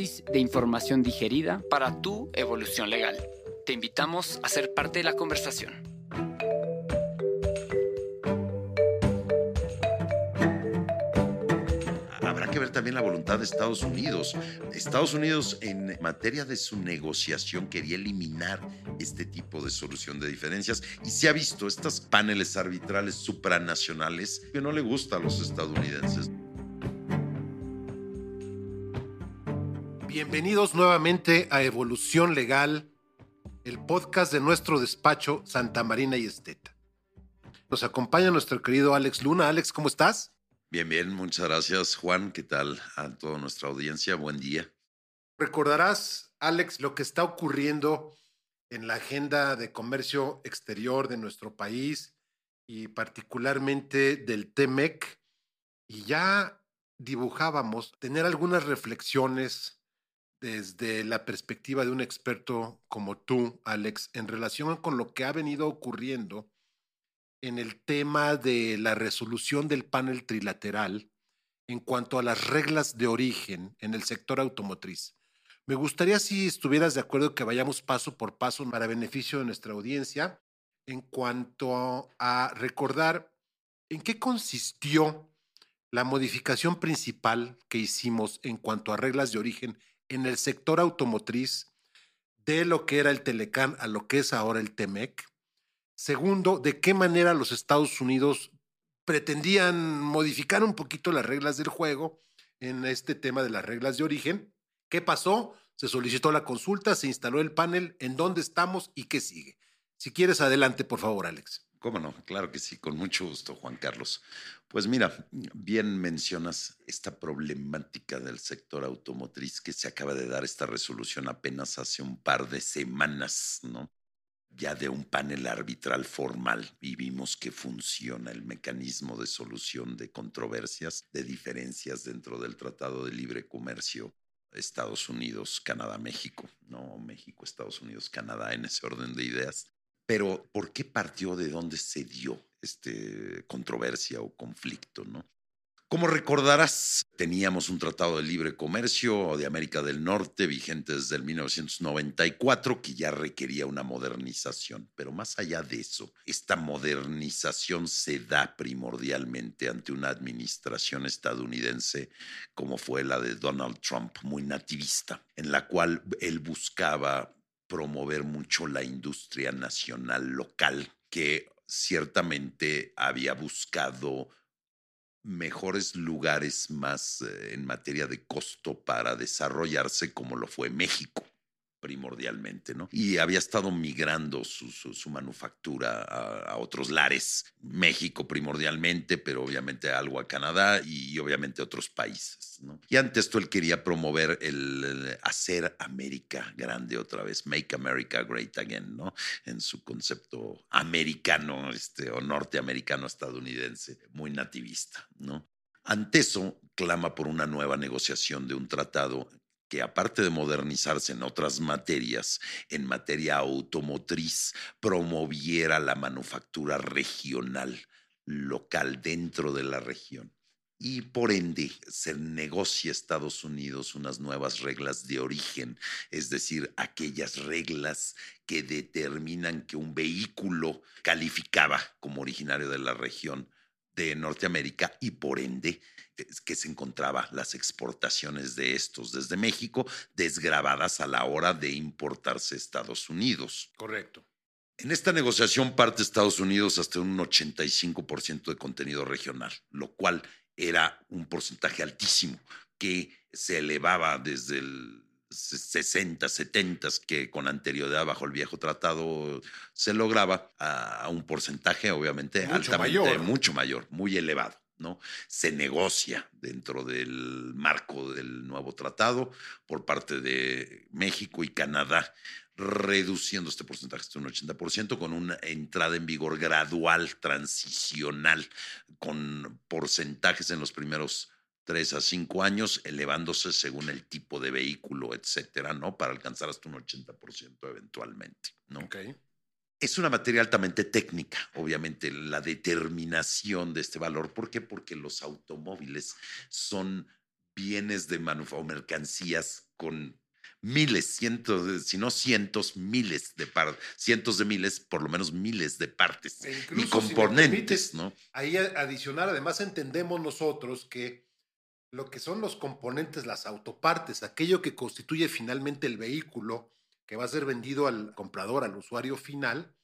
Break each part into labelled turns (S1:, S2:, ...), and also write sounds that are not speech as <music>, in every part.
S1: De información digerida para tu evolución legal. Te invitamos a ser parte de la conversación.
S2: Habrá que ver también la voluntad de Estados Unidos. Estados Unidos en materia de su negociación quería eliminar este tipo de solución de diferencias y se ha visto estos paneles arbitrales supranacionales que no le gusta a los estadounidenses.
S3: Bienvenidos nuevamente a Evolución Legal, el podcast de nuestro despacho Santa Marina y Esteta. Nos acompaña nuestro querido Alex Luna. Alex, ¿cómo estás?
S2: Bien, bien, muchas gracias Juan. ¿Qué tal a toda nuestra audiencia? Buen día.
S3: Recordarás, Alex, lo que está ocurriendo en la agenda de comercio exterior de nuestro país y particularmente del TEMEC. Y ya dibujábamos tener algunas reflexiones desde la perspectiva de un experto como tú, Alex, en relación con lo que ha venido ocurriendo en el tema de la resolución del panel trilateral en cuanto a las reglas de origen en el sector automotriz. Me gustaría si estuvieras de acuerdo que vayamos paso por paso para beneficio de nuestra audiencia en cuanto a recordar en qué consistió la modificación principal que hicimos en cuanto a reglas de origen en el sector automotriz de lo que era el Telecán a lo que es ahora el TEMEC. Segundo, de qué manera los Estados Unidos pretendían modificar un poquito las reglas del juego en este tema de las reglas de origen. ¿Qué pasó? Se solicitó la consulta, se instaló el panel, en dónde estamos y qué sigue. Si quieres, adelante, por favor, Alex.
S2: ¿Cómo no? Claro que sí, con mucho gusto, Juan Carlos. Pues mira, bien mencionas esta problemática del sector automotriz que se acaba de dar esta resolución apenas hace un par de semanas, ¿no? Ya de un panel arbitral formal y vimos que funciona el mecanismo de solución de controversias, de diferencias dentro del Tratado de Libre Comercio Estados Unidos, Canadá, México, no México, Estados Unidos, Canadá, en ese orden de ideas. Pero, ¿por qué partió de dónde se dio este controversia o conflicto, no? Como recordarás, teníamos un tratado de libre comercio de América del Norte vigente desde el 1994 que ya requería una modernización. Pero más allá de eso, esta modernización se da primordialmente ante una administración estadounidense como fue la de Donald Trump, muy nativista, en la cual él buscaba promover mucho la industria nacional local que ciertamente había buscado mejores lugares más eh, en materia de costo para desarrollarse como lo fue México primordialmente, ¿no? Y había estado migrando su, manufactura a, otros lares, México primordialmente, pero obviamente algo a Canadá y, obviamente otros países, ¿no? Y ante esto él quería promover el, el, hacer América grande otra vez, Make America Great Again, ¿no? En su concepto americano, este, o norteamericano estadounidense, muy nativista, ¿no? Ante eso, clama por una nueva negociación de un tratado que aparte de modernizarse en otras materias, en materia automotriz, promoviera la manufactura regional, local, dentro de la región. Y por ende, se negocia Estados Unidos unas nuevas reglas de origen, es decir, aquellas reglas que determinan que un vehículo calificaba como originario de la región de Norteamérica y por ende que se encontraba las exportaciones de estos desde México desgrabadas a la hora de importarse a Estados Unidos.
S3: Correcto.
S2: En esta negociación parte Estados Unidos hasta un 85% de contenido regional, lo cual era un porcentaje altísimo que se elevaba desde el 60, 70, que con anterioridad bajo el viejo tratado se lograba a, un porcentaje obviamente
S3: mucho
S2: altamente,
S3: mayor.
S2: mucho mayor, muy elevado. ¿no? Se negocia dentro del marco del nuevo tratado por parte de México y Canadá, reduciendo este porcentaje hasta un 80% con una entrada en vigor gradual, transicional, con porcentajes en los primeros tres a cinco años, elevándose según el tipo de vehículo, etcétera, ¿no? Para alcanzar hasta un 80% eventualmente, ¿no?
S3: Ok.
S2: Es una materia altamente técnica, obviamente, la determinación de este valor. ¿Por qué? Porque los automóviles son bienes de manufactura o mercancías con miles, cientos, si no cientos, miles de partes, cientos de miles, por lo menos miles de partes
S3: E
S2: y
S3: si
S2: componentes,
S3: permites,
S2: ¿no?
S3: Ahí adicional, además entendemos nosotros que lo que son los componentes, las autopartes, aquello que constituye finalmente el vehículo que va a ser vendido al comprador, al usuario final,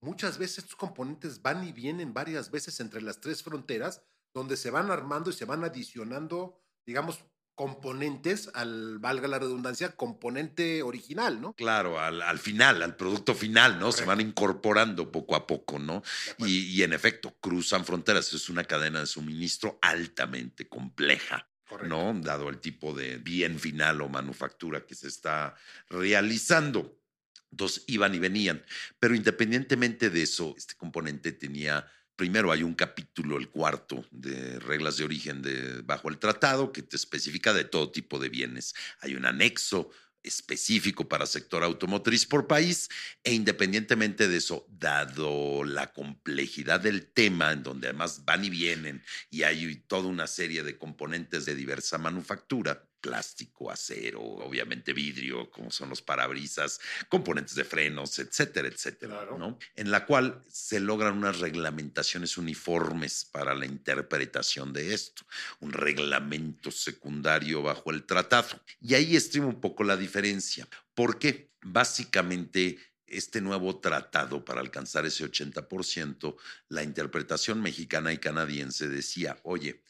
S3: muchas veces estos componentes van y vienen varias veces entre las tres fronteras, donde se van armando y se van adicionando, digamos, componentes al, valga la redundancia, componente original, ¿no?
S2: Claro, al, al final, al producto final, ¿no? Se van incorporando poco a poco, ¿no? Y, y en efecto, cruzan fronteras. Es una cadena de suministro altamente compleja.
S3: Correcto.
S2: ¿no? Dado el tipo de bien final o manufactura que se está realizando. Entonces iban y venían. Pero independientemente de eso, este componente tenía, primero hay un capítulo, el cuarto, de reglas de origen de, bajo el tratado, que te especifica de todo tipo de bienes. Hay un anexo específico para sector automotriz por país e independientemente de eso, dado la complejidad del tema, en donde además van y vienen y hay toda una serie de componentes de diversa manufactura, plástico, acero, obviamente vidrio, como son los parabrisas, componentes de frenos, etcétera, etcétera,
S3: Claro.
S2: ¿no? En la cual se logran unas reglamentaciones uniformes para la interpretación de esto, un reglamento secundario bajo el tratado. Y ahí estriba un poco la diferencia. ¿Por qué? Básicamente este nuevo tratado para alcanzar ese 80%, la interpretación mexicana y canadiense decía, oye,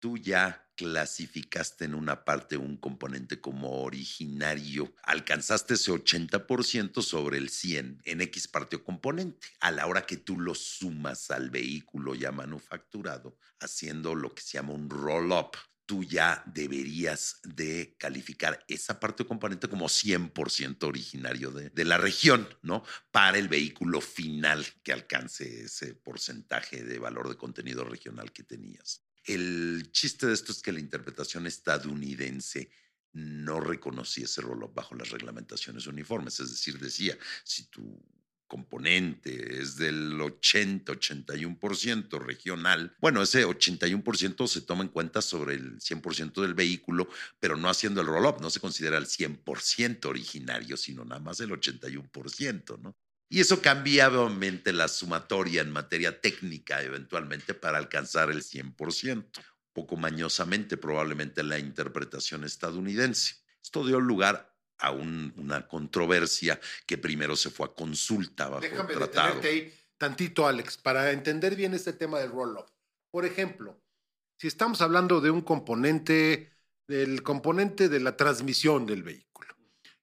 S2: tú ya clasificaste en una parte un componente como originario, alcanzaste ese 80% sobre el 100 en X parte o componente. A la hora que tú lo sumas al vehículo ya manufacturado, haciendo lo que se llama un roll-up, tú ya deberías de calificar esa parte o componente como 100% originario de, de la región, ¿no? Para el vehículo final que alcance ese porcentaje de valor de contenido regional que tenías. El chiste de esto es que la interpretación estadounidense no reconocía ese roll-up bajo las reglamentaciones uniformes, es decir, decía, si tu componente es del 80-81% regional, bueno, ese 81% se toma en cuenta sobre el 100% del vehículo, pero no haciendo el roll-up, no se considera el 100% originario, sino nada más el 81%, ¿no? Y eso cambia obviamente la sumatoria en materia técnica eventualmente para alcanzar el 100%, poco mañosamente probablemente la interpretación estadounidense. Esto dio lugar a un- una controversia que primero se fue a consulta bajo
S3: Déjame
S2: el tratado.
S3: ahí tantito, Alex, para entender bien este tema del roll-up. Por ejemplo, si estamos hablando de un componente, del componente de la transmisión del vehículo,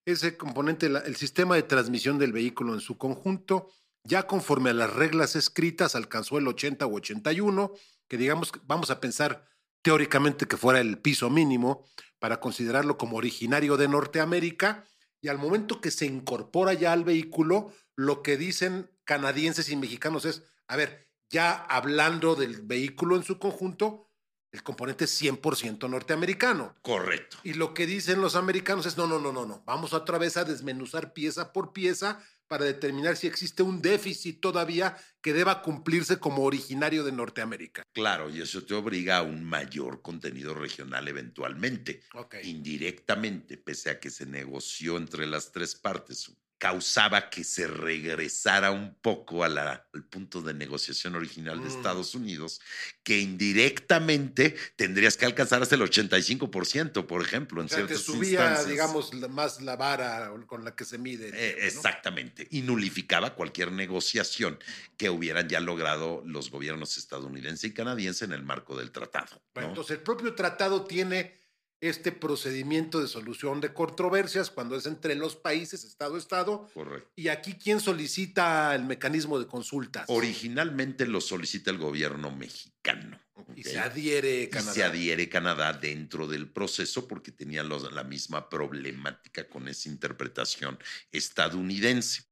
S3: ese componente, el sistema de transmisión del vehículo en su conjunto, ya conforme a las reglas escritas, alcanzó el 80 o 81, que digamos, vamos a pensar teóricamente que fuera el piso mínimo para considerarlo como originario de Norteamérica, y al momento que se incorpora ya al vehículo, lo que dicen canadienses y mexicanos es, a ver, ya hablando del vehículo en su conjunto, el componente es 100% norteamericano.
S2: Correcto.
S3: Y lo que dicen los americanos es, no, no, no, no, no, vamos otra vez a desmenuzar pieza por pieza para determinar si existe un déficit todavía que deba cumplirse como originario de Norteamérica.
S2: Claro, y eso te obliga a un mayor contenido regional eventualmente. Indirectamente, pese a que se negoció entre las tres partes, causaba que se regresara un poco a la- al punto de negociación original de
S3: Mm.
S2: Estados Unidos, que indirectamente tendrías que alcanzar hasta el 85%, por ejemplo, en
S3: O sea, que
S2: ciertas
S3: subía,
S2: instancias.
S3: digamos, más la vara con la que se mide.
S2: Eh,
S3: ¿no?
S2: exactamente, y nulificaba cualquier negociación que hubieran ya logrado los gobiernos estadounidense y canadiense en el marco del tratado.
S3: Bueno,
S2: ¿no?
S3: entonces el propio tratado tiene este procedimiento de solución de controversias cuando es entre los países, Estado a Estado.
S2: Correcto.
S3: Y aquí, ¿quién solicita el mecanismo de consultas?
S2: Originalmente lo solicita el gobierno mexicano.
S3: Y se adhiere Canadá.
S2: Y se adhiere Canadá dentro del proceso porque tenía la misma problemática con esa interpretación estadounidense.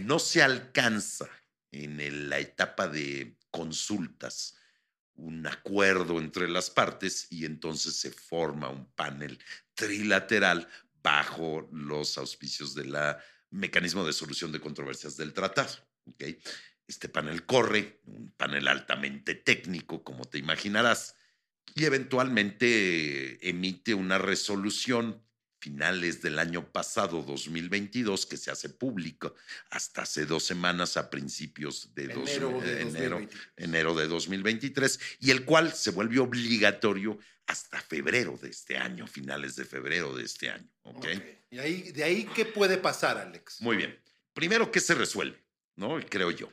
S2: No se alcanza en la etapa de consultas un acuerdo entre las partes y entonces se forma un panel trilateral bajo los auspicios del mecanismo de solución de controversias del tratado. Este panel corre, un panel altamente técnico, como te imaginarás, y eventualmente emite una resolución finales del año pasado, 2022, que se hace público hasta hace dos semanas a principios de, enero, de enero, enero, de 2023, y el cual se vuelve obligatorio hasta febrero de este año, finales de febrero de este año. ¿okay?
S3: ¿Y ahí, de ahí qué puede pasar, Alex?
S2: Muy bien. Primero, ¿qué se resuelve? ¿No? Creo yo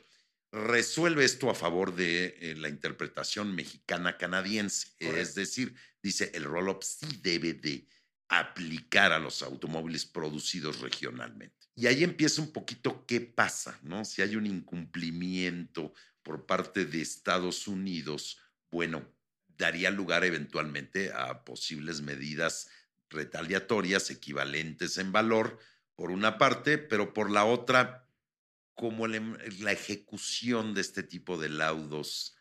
S2: resuelve esto a favor de eh, la interpretación mexicana canadiense. Es decir, dice, el roll-up sí debe de aplicar a los automóviles producidos regionalmente. Y ahí empieza un poquito qué pasa, ¿no? Si hay un incumplimiento por parte de Estados Unidos, bueno, daría lugar eventualmente a posibles medidas retaliatorias equivalentes en valor, por una parte, pero por la otra, como la ejecución de este tipo de laudos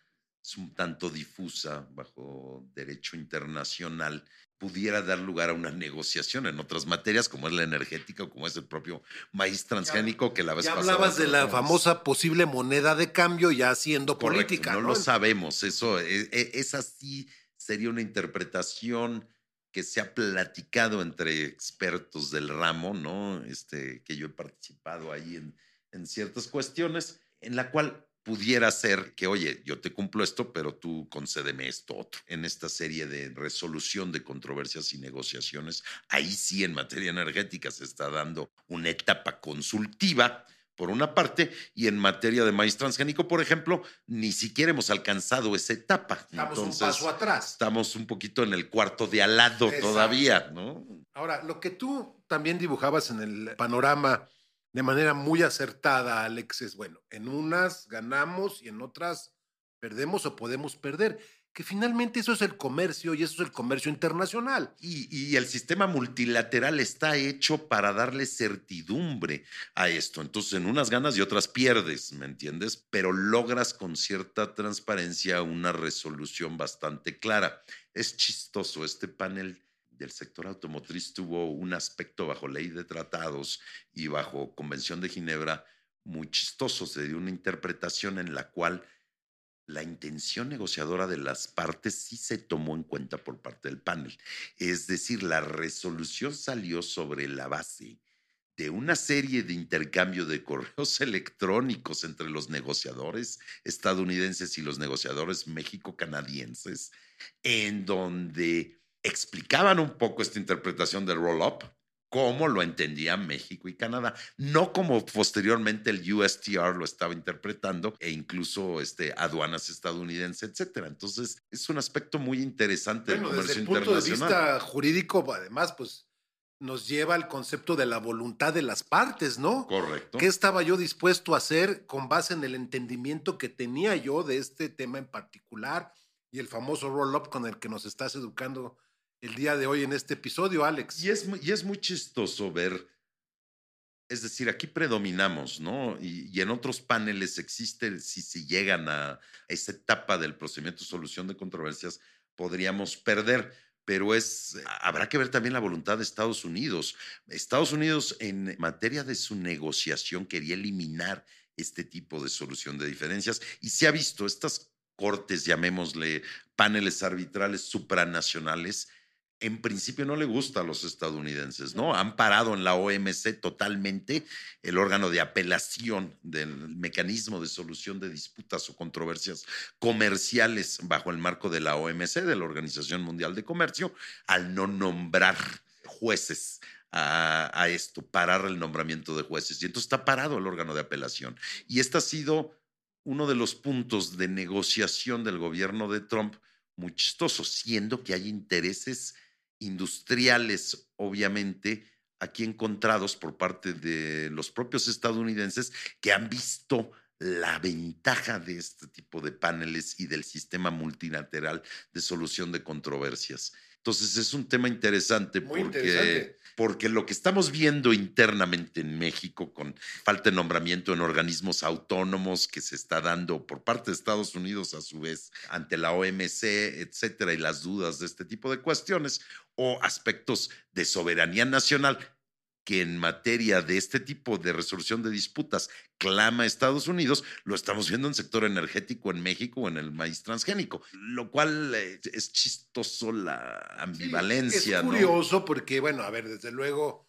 S2: es un tanto difusa bajo derecho internacional, pudiera dar lugar a una negociación en otras materias, como es la energética o como es el propio maíz transgénico que la vez
S3: ya hablabas de la famosa posible moneda de cambio ya siendo política.
S2: No, lo sabemos, eso, e, e, esa sí sería una interpretación que se ha platicado entre expertos del ramo, ¿no? Este, que yo he participado ahí en, en ciertas cuestiones, en la cual pudiera ser que, oye, yo te cumplo esto, pero tú concédeme esto otro. En esta serie de resolución de controversias y negociaciones, ahí sí en materia energética se está dando una etapa consultiva por una parte, y en materia de maíz transgénico, por ejemplo, ni siquiera hemos alcanzado esa etapa.
S3: Estamos un paso atrás.
S2: Estamos un poquito en el cuarto de al lado todavía, ¿no?
S3: Ahora, lo que tú también dibujabas en el panorama de manera muy acertada, Alex, es bueno, en unas ganamos y en otras perdemos o podemos perder. Que finalmente eso es el comercio y eso es el comercio internacional.
S2: Y, el sistema multilateral está hecho para darle certidumbre a esto. Entonces, en unas ganas y otras pierdes, ¿me entiendes? Pero logras con cierta transparencia una resolución bastante clara. Es chistoso este panel del sector automotriz tuvo un aspecto bajo ley de tratados y bajo Convención de Ginebra muy chistoso. Se dio una interpretación en la cual la intención negociadora de las partes sí se tomó en cuenta por parte del panel. Es decir, la resolución salió sobre la base de una serie de intercambio de correos <laughs> electrónicos entre los negociadores estadounidenses y los negociadores méxico-canadienses, en donde explicaban un poco esta interpretación del roll-up, cómo lo entendían México y Canadá, no como posteriormente el USTR lo estaba interpretando e incluso este, aduanas estadounidenses, etcétera. Entonces, es un aspecto muy interesante
S3: del comercio desde el punto de vista jurídico, además, pues nos lleva al concepto de la voluntad de las partes, ¿no?
S2: Correcto.
S3: ¿Qué estaba yo dispuesto a hacer con base en el entendimiento que tenía yo de este tema en particular y el famoso roll-up con el que nos estás educando el día de hoy en este episodio, Alex.
S2: Y es, y es muy chistoso ver, es decir, aquí predominamos, ¿no? Y, en otros paneles existe, si se llegan a esa etapa del procedimiento de solución de controversias, podríamos perder. Pero es, habrá que ver también la voluntad de Estados Unidos. Estados Unidos, en materia de su negociación, quería eliminar este tipo de solución de diferencias y se ha visto estas cortes, llamémosle paneles arbitrales supranacionales, en principio no le gusta a los estadounidenses, ¿no? Han parado en la OMC totalmente el órgano de apelación del mecanismo de solución de disputas o controversias comerciales bajo el marco de la OMC, de la Organización Mundial de Comercio, al no nombrar jueces a, esto, parar el nombramiento de jueces. Y entonces está parado el órgano de apelación. Y este ha sido uno de los puntos de negociación del gobierno de Trump muy chistoso, siendo que hay intereses industriales, obviamente, aquí encontrados por parte de los propios estadounidenses que han visto la ventaja de este tipo de paneles y del sistema multilateral de solución de controversias. Entonces es un tema interesante porque, porque lo que estamos viendo internamente en México con falta de nombramiento en organismos autónomos que se está dando por parte de Estados Unidos a su vez ante la OMC, etcétera, y las dudas de este tipo de cuestiones o aspectos de soberanía nacional que en materia de este tipo de resolución de disputas clama Estados Unidos, lo estamos viendo en el sector energético en México o en el maíz transgénico, lo cual eh, es chistoso la ambivalencia.
S3: es curioso porque, bueno, a ver, desde luego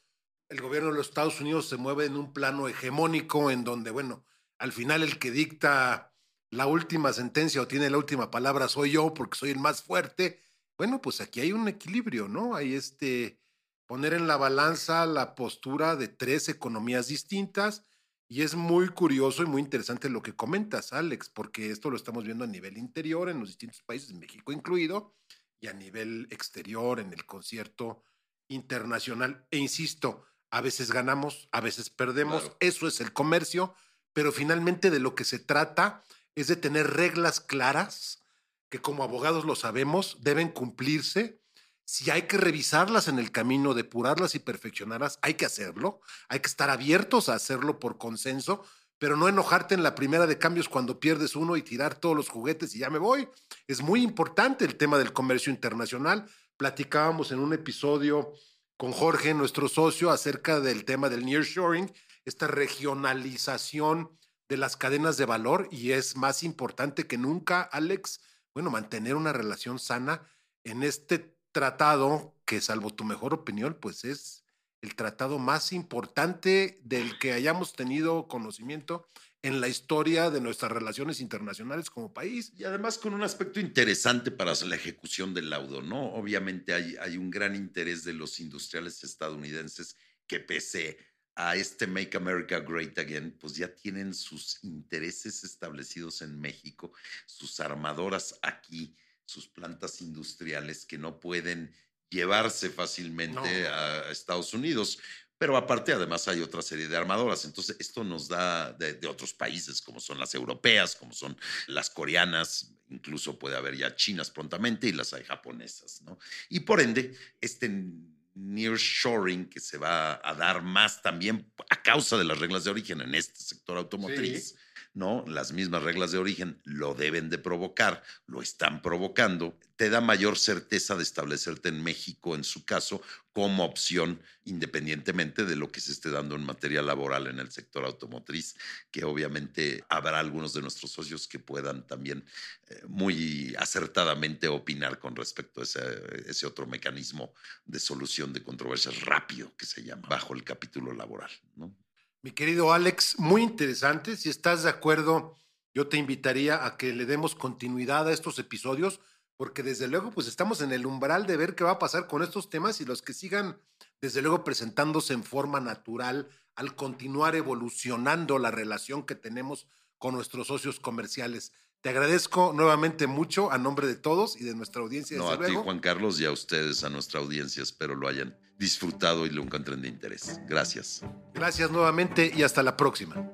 S3: el gobierno de los Estados Unidos se mueve en un plano hegemónico en donde, bueno, al final el que dicta la última sentencia o tiene la última palabra soy yo porque soy el más fuerte. Bueno, pues aquí hay un equilibrio, ¿no? Hay este poner en la balanza la postura de tres economías distintas. Y es muy curioso y muy interesante lo que comentas, Alex, porque esto lo estamos viendo a nivel interior en los distintos países, México incluido, y a nivel exterior en el concierto internacional. E insisto, a veces ganamos, a veces perdemos, eso es el comercio, pero finalmente de lo que se trata es de tener reglas claras que como abogados lo sabemos, deben cumplirse si hay que revisarlas en el camino, depurarlas y perfeccionarlas, hay que hacerlo. Hay que estar abiertos a hacerlo por consenso, pero no enojarte en la primera de cambios cuando pierdes uno y tirar todos los juguetes y ya me voy. Es muy importante el tema del comercio internacional. Platicábamos en un episodio con Jorge, nuestro socio, acerca del tema del nearshoring, esta regionalización de las cadenas de valor y es más importante que nunca, Alex, bueno, mantener una relación sana en este tratado que, salvo tu mejor opinión, pues es el tratado más importante del que hayamos tenido conocimiento en la historia de nuestras relaciones internacionales como país.
S2: Y además con un aspecto interesante para la ejecución del laudo, ¿no? Obviamente hay, hay un gran interés de los industriales estadounidenses que pese a este Make America Great Again, pues ya tienen sus intereses establecidos en México, sus armadoras aquí sus plantas industriales que no pueden llevarse fácilmente a Estados Unidos. Pero aparte, además, hay otra serie de armadoras. Entonces, esto nos da de, otros países, como son las europeas, como son las coreanas, incluso puede haber ya chinas prontamente y las hay japonesas, ¿no? Y por ende, este nearshoring que se va a dar más también a causa de las reglas de origen en este sector automotriz. ¿No? Las mismas reglas de origen lo deben de provocar, lo están provocando, te da mayor certeza de establecerte en México, en su caso, como opción, independientemente de lo que se esté dando en materia laboral en el sector automotriz, que obviamente habrá algunos de nuestros socios que puedan también eh, muy acertadamente opinar con respecto a ese, ese otro mecanismo de solución de controversias rápido que se llama bajo el capítulo laboral, ¿no?
S3: Mi querido Alex, muy interesante. Si estás de acuerdo, yo te invitaría a que le demos continuidad a estos episodios, porque desde luego, pues estamos en el umbral de ver qué va a pasar con estos temas y los que sigan, desde luego, presentándose en forma natural al continuar evolucionando la relación que tenemos con nuestros socios comerciales. Te agradezco nuevamente mucho a nombre de todos y de nuestra audiencia.
S2: No, a ti, Juan Carlos, y a ustedes, a nuestra audiencia. Espero lo hayan disfrutado y lo encuentren de interés. Gracias.
S3: Gracias nuevamente y hasta la próxima.